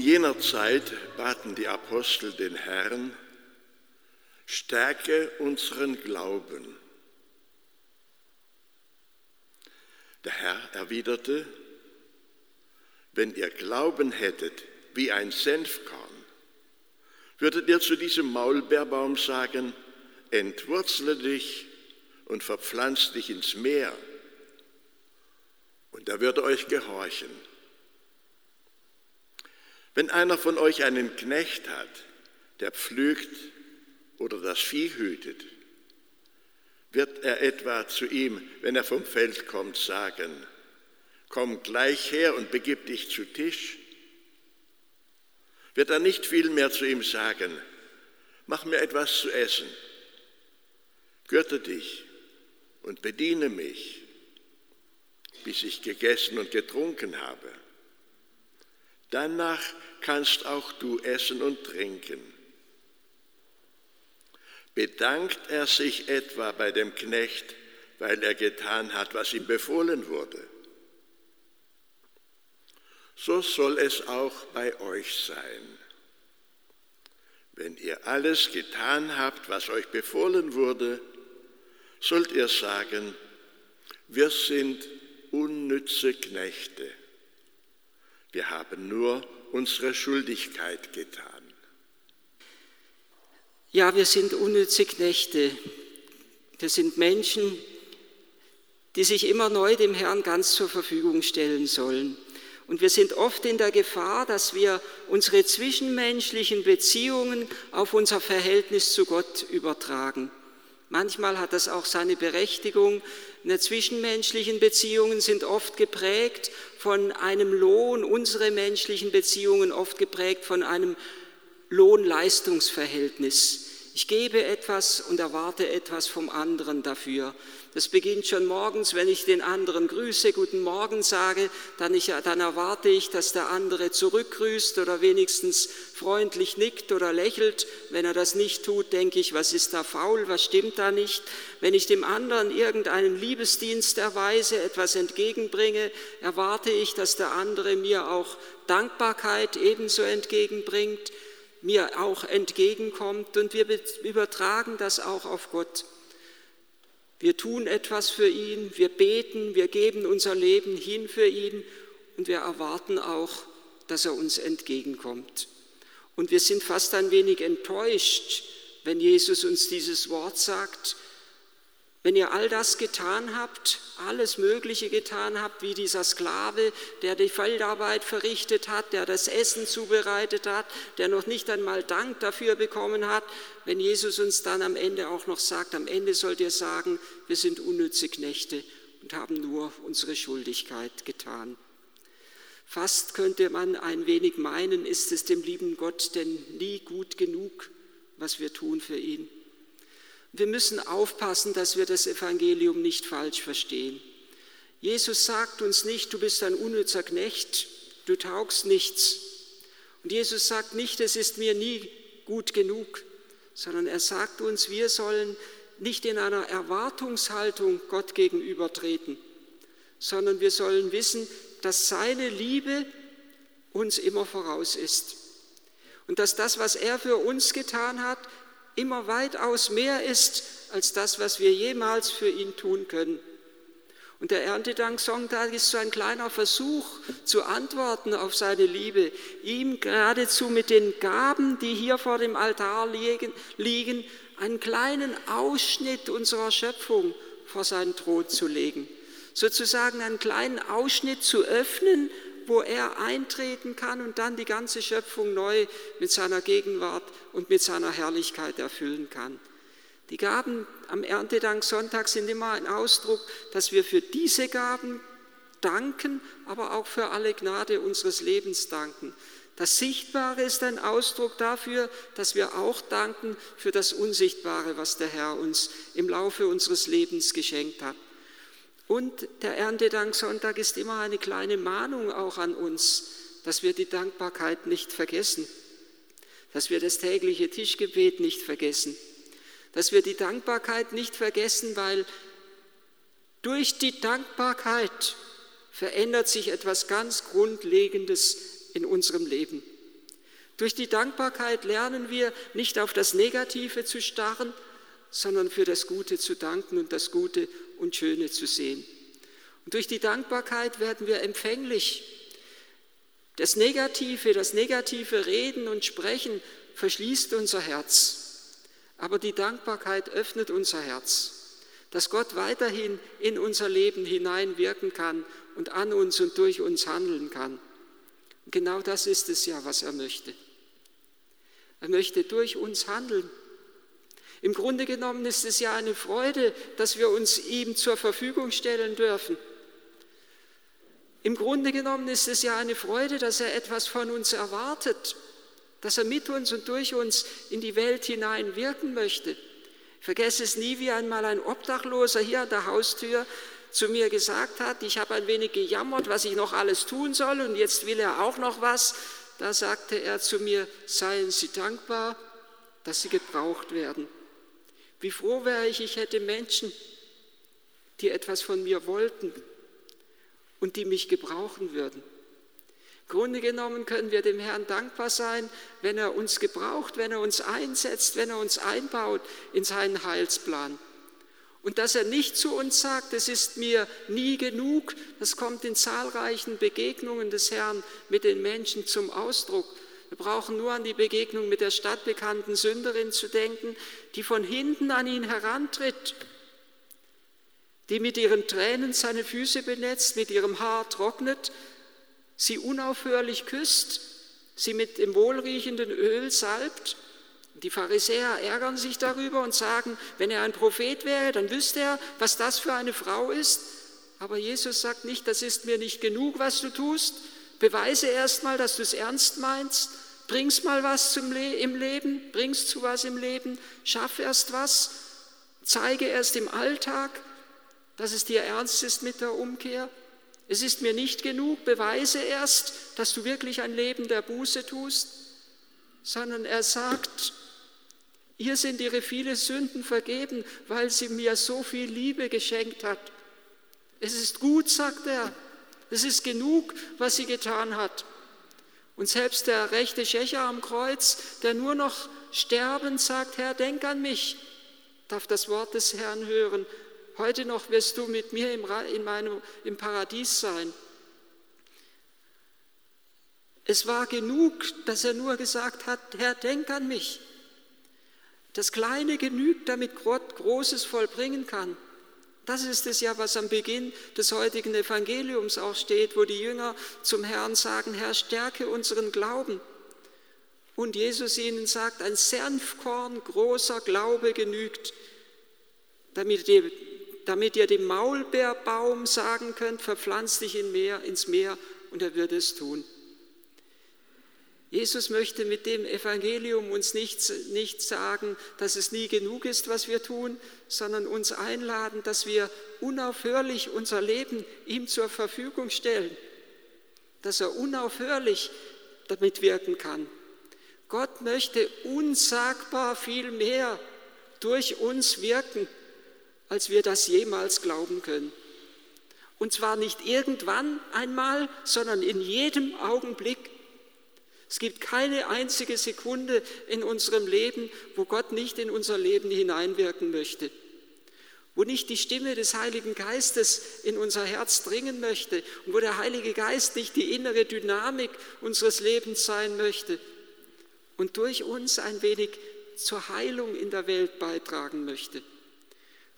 jener Zeit baten die Apostel den Herrn, stärke unseren Glauben. Der Herr erwiderte, wenn ihr Glauben hättet wie ein Senfkorn, würdet ihr zu diesem Maulbeerbaum sagen, entwurzle dich und verpflanz dich ins Meer, und er würde euch gehorchen. Wenn einer von euch einen Knecht hat, der pflügt oder das Vieh hütet, wird er etwa zu ihm, wenn er vom Feld kommt, sagen, komm gleich her und begib dich zu Tisch? Wird er nicht vielmehr zu ihm sagen, mach mir etwas zu essen, gürte dich und bediene mich, bis ich gegessen und getrunken habe. Danach kannst auch du essen und trinken. Bedankt er sich etwa bei dem Knecht, weil er getan hat, was ihm befohlen wurde? So soll es auch bei euch sein. Wenn ihr alles getan habt, was euch befohlen wurde, sollt ihr sagen, wir sind unnütze Knechte. Wir haben nur unsere Schuldigkeit getan. Ja, wir sind unnütze Knechte. Wir sind Menschen, die sich immer neu dem Herrn ganz zur Verfügung stellen sollen. Und wir sind oft in der Gefahr, dass wir unsere zwischenmenschlichen Beziehungen auf unser Verhältnis zu Gott übertragen. Manchmal hat das auch seine Berechtigung. In zwischenmenschlichen Beziehungen sind oft geprägt von einem Lohn, unsere menschlichen Beziehungen oft geprägt von einem Lohn-Leistungsverhältnis. Ich gebe etwas und erwarte etwas vom anderen dafür. Das beginnt schon morgens, wenn ich den anderen grüße, guten Morgen sage, dann, ich, dann erwarte ich, dass der andere zurückgrüßt oder wenigstens freundlich nickt oder lächelt. Wenn er das nicht tut, denke ich, was ist da faul, was stimmt da nicht. Wenn ich dem anderen irgendeinen Liebesdienst erweise, etwas entgegenbringe, erwarte ich, dass der andere mir auch Dankbarkeit ebenso entgegenbringt mir auch entgegenkommt und wir übertragen das auch auf Gott. Wir tun etwas für ihn, wir beten, wir geben unser Leben hin für ihn und wir erwarten auch, dass er uns entgegenkommt. Und wir sind fast ein wenig enttäuscht, wenn Jesus uns dieses Wort sagt, wenn ihr all das getan habt, alles Mögliche getan habt, wie dieser Sklave, der die Feldarbeit verrichtet hat, der das Essen zubereitet hat, der noch nicht einmal Dank dafür bekommen hat, wenn Jesus uns dann am Ende auch noch sagt, am Ende sollt ihr sagen, wir sind unnütze Knechte und haben nur unsere Schuldigkeit getan. Fast könnte man ein wenig meinen, ist es dem lieben Gott denn nie gut genug, was wir tun für ihn. Wir müssen aufpassen, dass wir das Evangelium nicht falsch verstehen. Jesus sagt uns nicht, du bist ein unnützer Knecht, du taugst nichts. Und Jesus sagt nicht, es ist mir nie gut genug, sondern er sagt uns, wir sollen nicht in einer Erwartungshaltung Gott gegenüber treten, sondern wir sollen wissen, dass seine Liebe uns immer voraus ist. Und dass das, was er für uns getan hat, immer weitaus mehr ist als das, was wir jemals für ihn tun können. Und der Erntedank-Sonntag ist so ein kleiner Versuch zu antworten auf seine Liebe, ihm geradezu mit den Gaben, die hier vor dem Altar liegen, liegen einen kleinen Ausschnitt unserer Schöpfung vor seinen Thron zu legen. Sozusagen einen kleinen Ausschnitt zu öffnen wo er eintreten kann und dann die ganze Schöpfung neu mit seiner Gegenwart und mit seiner Herrlichkeit erfüllen kann. Die Gaben am Erntedank-Sonntag sind immer ein Ausdruck, dass wir für diese Gaben danken, aber auch für alle Gnade unseres Lebens danken. Das Sichtbare ist ein Ausdruck dafür, dass wir auch danken für das Unsichtbare, was der Herr uns im Laufe unseres Lebens geschenkt hat. Und der Erntedanksonntag ist immer eine kleine Mahnung auch an uns, dass wir die Dankbarkeit nicht vergessen, dass wir das tägliche Tischgebet nicht vergessen, dass wir die Dankbarkeit nicht vergessen, weil durch die Dankbarkeit verändert sich etwas ganz Grundlegendes in unserem Leben. Durch die Dankbarkeit lernen wir nicht auf das Negative zu starren, sondern für das Gute zu danken und das Gute und Schöne zu sehen. Und durch die Dankbarkeit werden wir empfänglich. Das Negative, das negative Reden und Sprechen verschließt unser Herz. Aber die Dankbarkeit öffnet unser Herz, dass Gott weiterhin in unser Leben hineinwirken kann und an uns und durch uns handeln kann. Und genau das ist es ja, was er möchte. Er möchte durch uns handeln. Im Grunde genommen ist es ja eine Freude, dass wir uns ihm zur Verfügung stellen dürfen. Im Grunde genommen ist es ja eine Freude, dass er etwas von uns erwartet, dass er mit uns und durch uns in die Welt hinein wirken möchte. Ich vergesse es nie, wie einmal ein Obdachloser hier an der Haustür zu mir gesagt hat, ich habe ein wenig gejammert, was ich noch alles tun soll und jetzt will er auch noch was. Da sagte er zu mir, seien Sie dankbar, dass Sie gebraucht werden. Wie froh wäre ich, ich hätte Menschen, die etwas von mir wollten, und die mich gebrauchen würden. Grunde genommen können wir dem Herrn dankbar sein, wenn er uns gebraucht, wenn er uns einsetzt, wenn er uns einbaut in seinen Heilsplan. Und dass er nicht zu uns sagt, es ist mir nie genug, das kommt in zahlreichen Begegnungen des Herrn mit den Menschen zum Ausdruck. Wir brauchen nur an die Begegnung mit der stadtbekannten Sünderin zu denken, die von hinten an ihn herantritt die mit ihren Tränen seine Füße benetzt, mit ihrem Haar trocknet, sie unaufhörlich küsst, sie mit dem wohlriechenden Öl salbt. Die Pharisäer ärgern sich darüber und sagen, wenn er ein Prophet wäre, dann wüsste er, was das für eine Frau ist. Aber Jesus sagt nicht, das ist mir nicht genug, was du tust. Beweise erst mal, dass du es ernst meinst. Bringst mal was zum Le im Leben, bringst zu was im Leben, schaff erst was, zeige erst im Alltag, dass es dir ernst ist mit der Umkehr. Es ist mir nicht genug, beweise erst, dass du wirklich ein Leben der Buße tust, sondern er sagt, ihr sind ihre viele Sünden vergeben, weil sie mir so viel Liebe geschenkt hat. Es ist gut, sagt er, es ist genug, was sie getan hat. Und selbst der rechte Schächer am Kreuz, der nur noch sterbend sagt, Herr, denk an mich, darf das Wort des Herrn hören, Heute noch wirst du mit mir im, in meinem, im Paradies sein. Es war genug, dass er nur gesagt hat, Herr, denk an mich. Das Kleine genügt, damit Gott Großes vollbringen kann. Das ist es ja, was am Beginn des heutigen Evangeliums auch steht, wo die Jünger zum Herrn sagen, Herr, stärke unseren Glauben. Und Jesus ihnen sagt, ein Senfkorn großer Glaube genügt, damit ihr damit ihr dem Maulbeerbaum sagen könnt, verpflanz dich in Meer, ins Meer und er wird es tun. Jesus möchte mit dem Evangelium uns nicht, nicht sagen, dass es nie genug ist, was wir tun, sondern uns einladen, dass wir unaufhörlich unser Leben ihm zur Verfügung stellen, dass er unaufhörlich damit wirken kann. Gott möchte unsagbar viel mehr durch uns wirken als wir das jemals glauben können. Und zwar nicht irgendwann einmal, sondern in jedem Augenblick. Es gibt keine einzige Sekunde in unserem Leben, wo Gott nicht in unser Leben hineinwirken möchte, wo nicht die Stimme des Heiligen Geistes in unser Herz dringen möchte und wo der Heilige Geist nicht die innere Dynamik unseres Lebens sein möchte und durch uns ein wenig zur Heilung in der Welt beitragen möchte.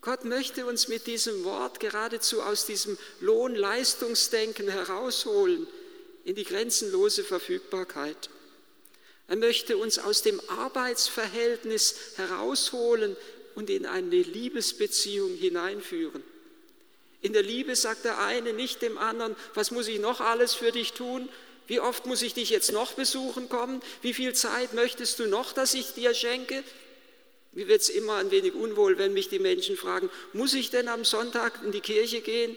Gott möchte uns mit diesem Wort geradezu aus diesem Lohn-Leistungsdenken herausholen in die grenzenlose Verfügbarkeit. Er möchte uns aus dem Arbeitsverhältnis herausholen und in eine Liebesbeziehung hineinführen. In der Liebe sagt der eine nicht dem anderen, was muss ich noch alles für dich tun? Wie oft muss ich dich jetzt noch besuchen kommen? Wie viel Zeit möchtest du noch, dass ich dir schenke? Mir wird es immer ein wenig unwohl, wenn mich die Menschen fragen, muss ich denn am Sonntag in die Kirche gehen?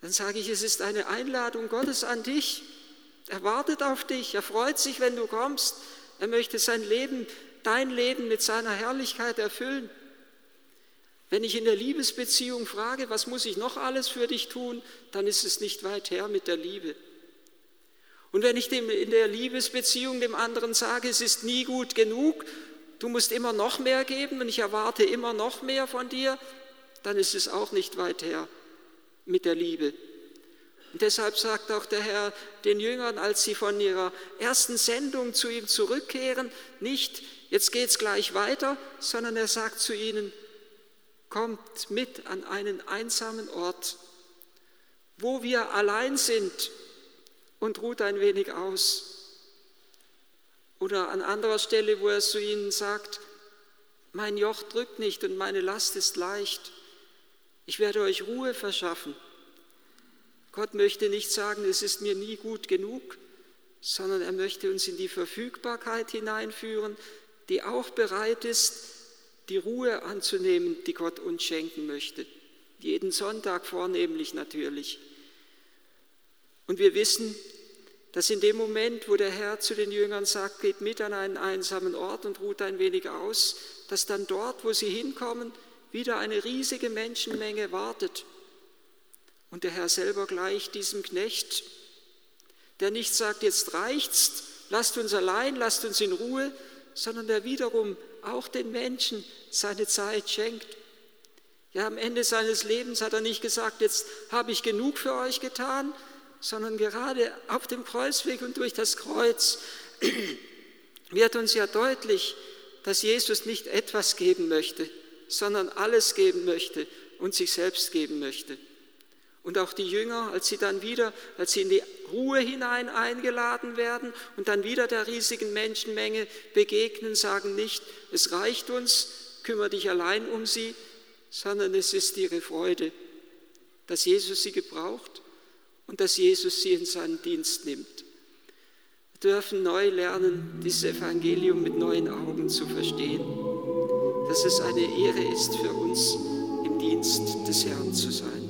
Dann sage ich, es ist eine Einladung Gottes an dich. Er wartet auf dich, er freut sich, wenn du kommst. Er möchte sein Leben, dein Leben mit seiner Herrlichkeit erfüllen. Wenn ich in der Liebesbeziehung frage, was muss ich noch alles für dich tun, dann ist es nicht weit her mit der Liebe. Und wenn ich dem in der Liebesbeziehung dem anderen sage, es ist nie gut genug, du musst immer noch mehr geben und ich erwarte immer noch mehr von dir, dann ist es auch nicht weit her mit der Liebe. Und deshalb sagt auch der Herr den Jüngern, als sie von ihrer ersten Sendung zu ihm zurückkehren, nicht, jetzt geht es gleich weiter, sondern er sagt zu ihnen, kommt mit an einen einsamen Ort, wo wir allein sind und ruht ein wenig aus. Oder an anderer Stelle, wo er zu ihnen sagt, mein Joch drückt nicht und meine Last ist leicht. Ich werde euch Ruhe verschaffen. Gott möchte nicht sagen, es ist mir nie gut genug, sondern er möchte uns in die Verfügbarkeit hineinführen, die auch bereit ist, die Ruhe anzunehmen, die Gott uns schenken möchte. Jeden Sonntag vornehmlich natürlich. Und wir wissen, dass in dem Moment, wo der Herr zu den Jüngern sagt, geht mit an einen einsamen Ort und ruht ein wenig aus, dass dann dort, wo sie hinkommen, wieder eine riesige Menschenmenge wartet. Und der Herr selber gleich diesem Knecht, der nicht sagt, jetzt reicht's, lasst uns allein, lasst uns in Ruhe, sondern der wiederum auch den Menschen seine Zeit schenkt. Ja, am Ende seines Lebens hat er nicht gesagt, jetzt habe ich genug für euch getan, sondern gerade auf dem Kreuzweg und durch das Kreuz wird uns ja deutlich, dass Jesus nicht etwas geben möchte, sondern alles geben möchte und sich selbst geben möchte. Und auch die Jünger, als sie dann wieder, als sie in die Ruhe hinein eingeladen werden und dann wieder der riesigen Menschenmenge begegnen, sagen nicht, es reicht uns, kümmere dich allein um sie, sondern es ist ihre Freude, dass Jesus sie gebraucht und dass Jesus sie in seinen Dienst nimmt. Wir dürfen neu lernen, dieses Evangelium mit neuen Augen zu verstehen, dass es eine Ehre ist für uns, im Dienst des Herrn zu sein.